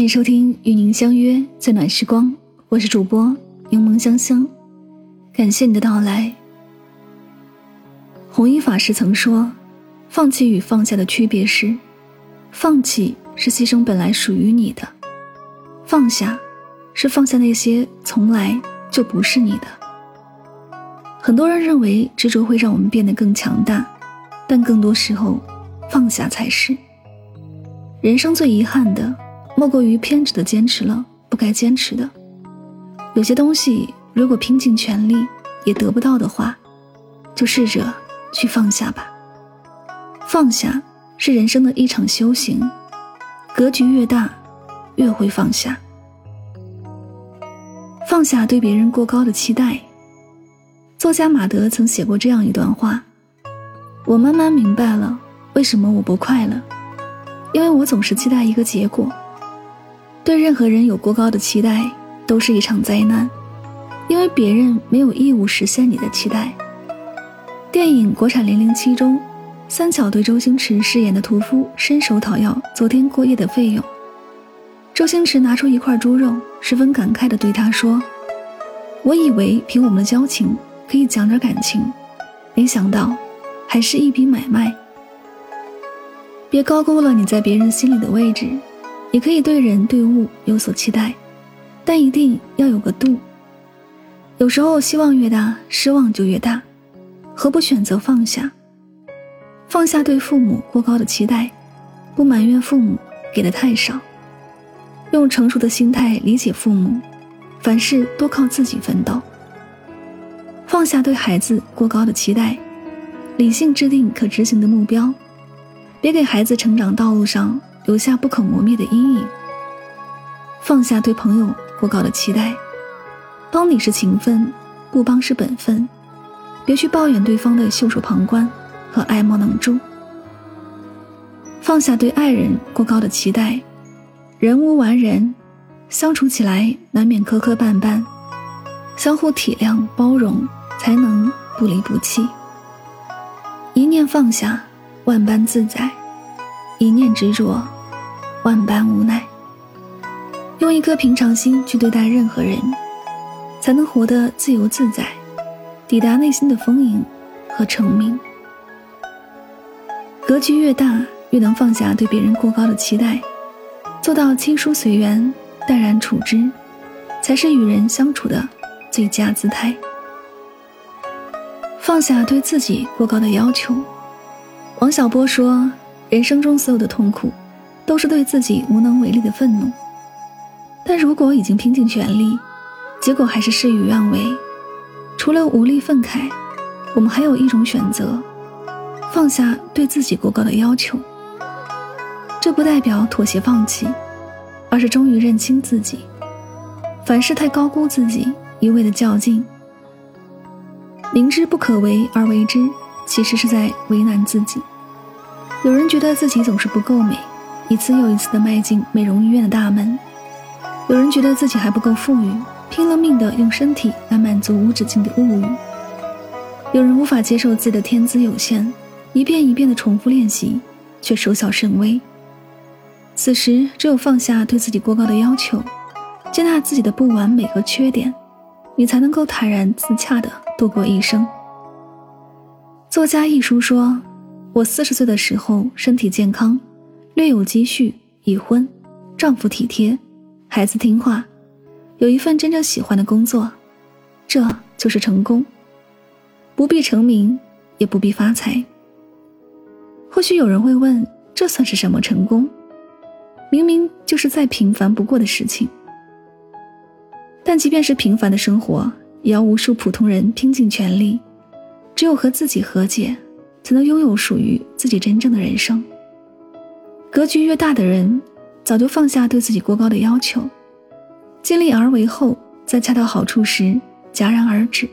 欢迎收听与您相约最暖时光，我是主播柠檬香香，感谢你的到来。弘一法师曾说：“放弃与放下的区别是，放弃是牺牲本来属于你的，放下是放下那些从来就不是你的。”很多人认为执着会让我们变得更强大，但更多时候，放下才是。人生最遗憾的。莫过于偏执的坚持了不该坚持的。有些东西如果拼尽全力也得不到的话，就试着去放下吧。放下是人生的一场修行，格局越大，越会放下。放下对别人过高的期待。作家马德曾写过这样一段话：我慢慢明白了为什么我不快乐，因为我总是期待一个结果。对任何人有过高的期待，都是一场灾难，因为别人没有义务实现你的期待。电影《国产零零七》中，三巧对周星驰饰演的屠夫伸手讨要昨天过夜的费用，周星驰拿出一块猪肉，十分感慨地对他说：“我以为凭我们的交情可以讲点感情，没想到还是一笔买卖。别高估了你在别人心里的位置。”你可以对人对物有所期待，但一定要有个度。有时候希望越大，失望就越大，何不选择放下？放下对父母过高的期待，不埋怨父母给的太少，用成熟的心态理解父母，凡事多靠自己奋斗。放下对孩子过高的期待，理性制定可执行的目标，别给孩子成长道路上。留下不可磨灭的阴影。放下对朋友过高的期待，帮你是情分，不帮是本分。别去抱怨对方的袖手旁观和爱莫能助。放下对爱人过高的期待，人无完人，相处起来难免磕磕绊绊，相互体谅包容，才能不离不弃。一念放下，万般自在。一念执着，万般无奈。用一颗平常心去对待任何人，才能活得自由自在，抵达内心的丰盈和成名。格局越大，越能放下对别人过高的期待，做到亲疏随缘、淡然处之，才是与人相处的最佳姿态。放下对自己过高的要求。王小波说。人生中所有的痛苦，都是对自己无能为力的愤怒。但如果已经拼尽全力，结果还是事与愿违，除了无力愤慨，我们还有一种选择：放下对自己过高的要求。这不代表妥协放弃，而是终于认清自己。凡事太高估自己，一味的较劲，明知不可为而为之，其实是在为难自己。有人觉得自己总是不够美，一次又一次地迈进美容医院的大门；有人觉得自己还不够富裕，拼了命地用身体来满足无止境的物欲；有人无法接受自己的天资有限，一遍一遍地重复练习，却收效甚微。此时，只有放下对自己过高的要求，接纳自己的不完美和缺点，你才能够坦然自洽地度过一生。作家一书说。我四十岁的时候，身体健康，略有积蓄，已婚，丈夫体贴，孩子听话，有一份真正喜欢的工作，这就是成功。不必成名，也不必发财。或许有人会问，这算是什么成功？明明就是再平凡不过的事情。但即便是平凡的生活，也要无数普通人拼尽全力，只有和自己和解。才能拥有属于自己真正的人生。格局越大的人，早就放下对自己过高的要求，尽力而为后，在恰到好处时戛然而止，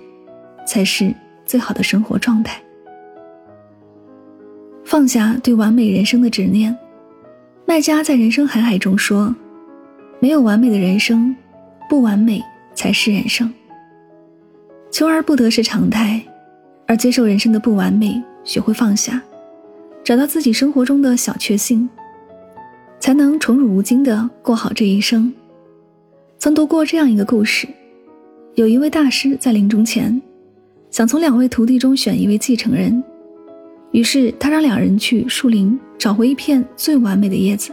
才是最好的生活状态。放下对完美人生的执念。麦家在人生海海中说：“没有完美的人生，不完美才是人生。求而不得是常态，而接受人生的不完美。”学会放下，找到自己生活中的小确幸。才能宠辱无惊的过好这一生。曾读过这样一个故事：有一位大师在临终前，想从两位徒弟中选一位继承人，于是他让两人去树林找回一片最完美的叶子。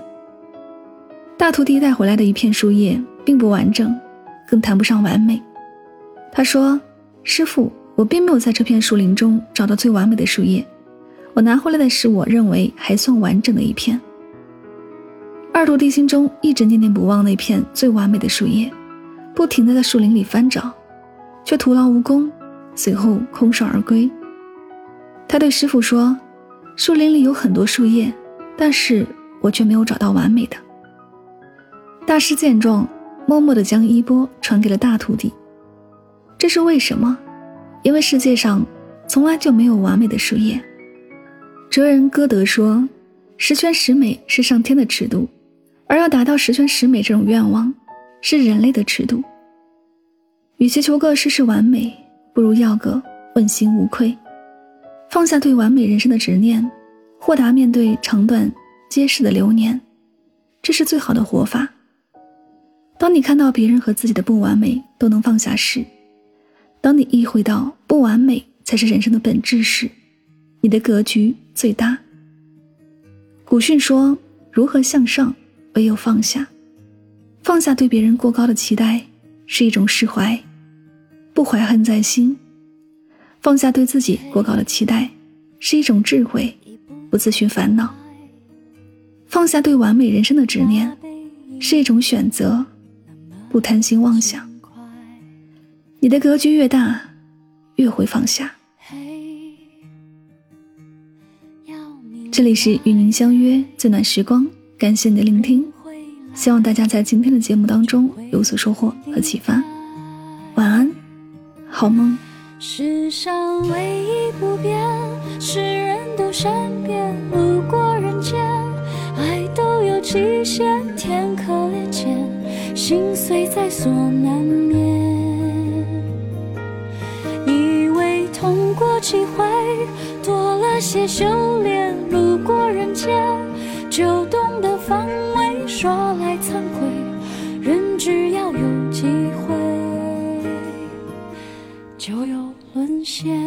大徒弟带回来的一片树叶并不完整，更谈不上完美。他说：“师傅，我并没有在这片树林中找到最完美的树叶，我拿回来的是我认为还算完整的一片。”二徒弟心中一直念念不忘那片最完美的树叶，不停地在树林里翻找，却徒劳无功，随后空手而归。他对师傅说：“树林里有很多树叶，但是我却没有找到完美的。”大师见状，默默地将衣钵传给了大徒弟。这是为什么？因为世界上从来就没有完美的树叶。哲人歌德说：“十全十美是上天的尺度，而要达到十全十美这种愿望，是人类的尺度。与其求个事事完美，不如要个问心无愧，放下对完美人生的执念，豁达面对长短皆是的流年，这是最好的活法。”当你看到别人和自己的不完美都能放下时，当你意会到不完美才是人生的本质时，你的格局最大。古训说：“如何向上，唯有放下。放下对别人过高的期待是一种释怀，不怀恨在心；放下对自己过高的期待是一种智慧，不自寻烦恼。放下对完美人生的执念是一种选择。”不贪心妄想，你的格局越大，越会放下。这里是与您相约最暖时光，感谢你的聆听，希望大家在今天的节目当中有所收获和启发。晚安，好梦。世上唯一不变，是人都善变，路过人间，爱都有极限，天可怜见。心碎在所难免，机会，多了些修炼。路过人间，就懂得防卫。说来惭愧，人只要有机会，就有沦陷。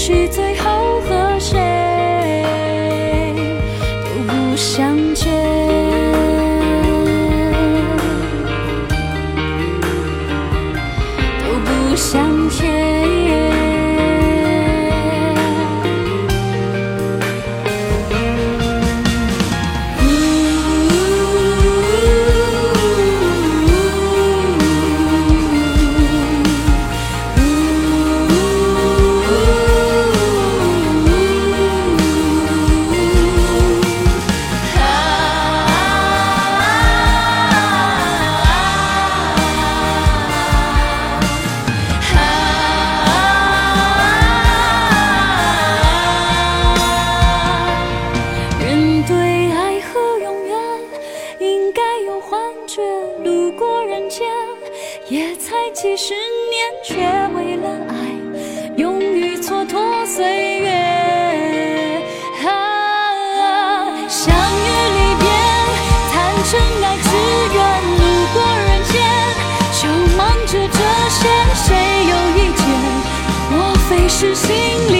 许最后。是心里？